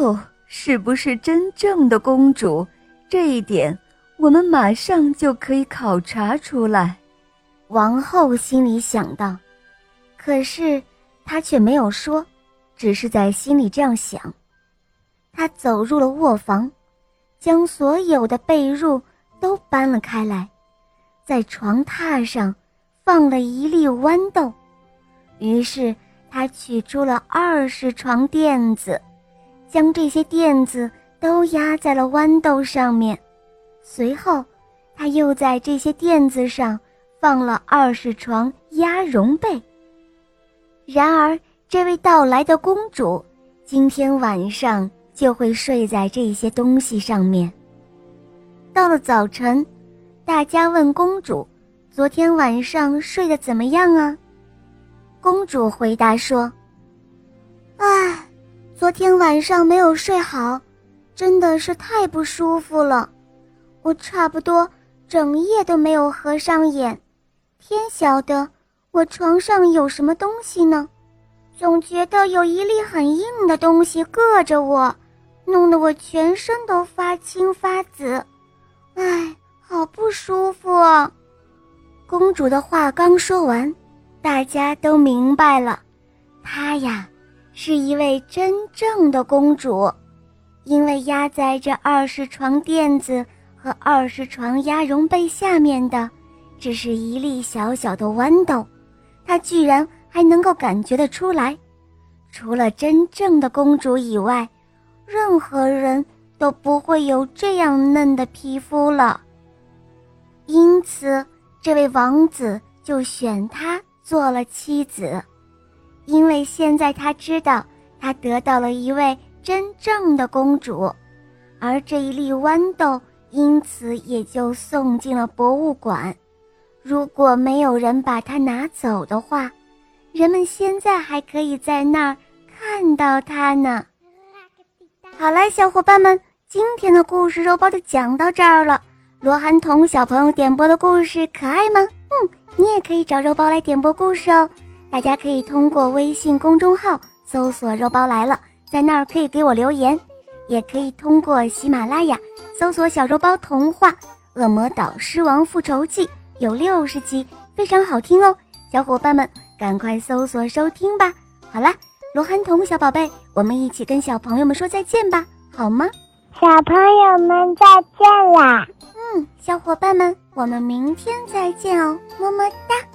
后是不是真正的公主，这一点我们马上就可以考察出来。王后心里想到，可是她却没有说，只是在心里这样想。她走入了卧房，将所有的被褥都搬了开来，在床榻上放了一粒豌豆。于是她取出了二十床垫子。将这些垫子都压在了豌豆上面，随后，他又在这些垫子上放了二十床鸭绒被。然而，这位到来的公主今天晚上就会睡在这些东西上面。到了早晨，大家问公主：“昨天晚上睡得怎么样啊？”公主回答说：“唉。”昨天晚上没有睡好，真的是太不舒服了。我差不多整夜都没有合上眼。天晓得我床上有什么东西呢？总觉得有一粒很硬的东西硌着我，弄得我全身都发青发紫。唉，好不舒服啊！公主的话刚说完，大家都明白了，她呀。是一位真正的公主，因为压在这二十床垫子和二十床鸭绒被下面的，只是一粒小小的豌豆，她居然还能够感觉得出来。除了真正的公主以外，任何人都不会有这样嫩的皮肤了。因此，这位王子就选她做了妻子。因为现在他知道，他得到了一位真正的公主，而这一粒豌豆因此也就送进了博物馆。如果没有人把它拿走的话，人们现在还可以在那儿看到它呢。好了，小伙伴们，今天的故事肉包就讲到这儿了。罗涵彤小朋友点播的故事可爱吗？嗯，你也可以找肉包来点播故事哦。大家可以通过微信公众号搜索“肉包来了”，在那儿可以给我留言，也可以通过喜马拉雅搜索“小肉包童话《恶魔岛狮王复仇记》”，有六十集，非常好听哦！小伙伴们赶快搜索收听吧！好啦，罗涵彤小宝贝，我们一起跟小朋友们说再见吧，好吗？小朋友们再见啦！嗯，小伙伴们，我们明天再见哦，么么哒。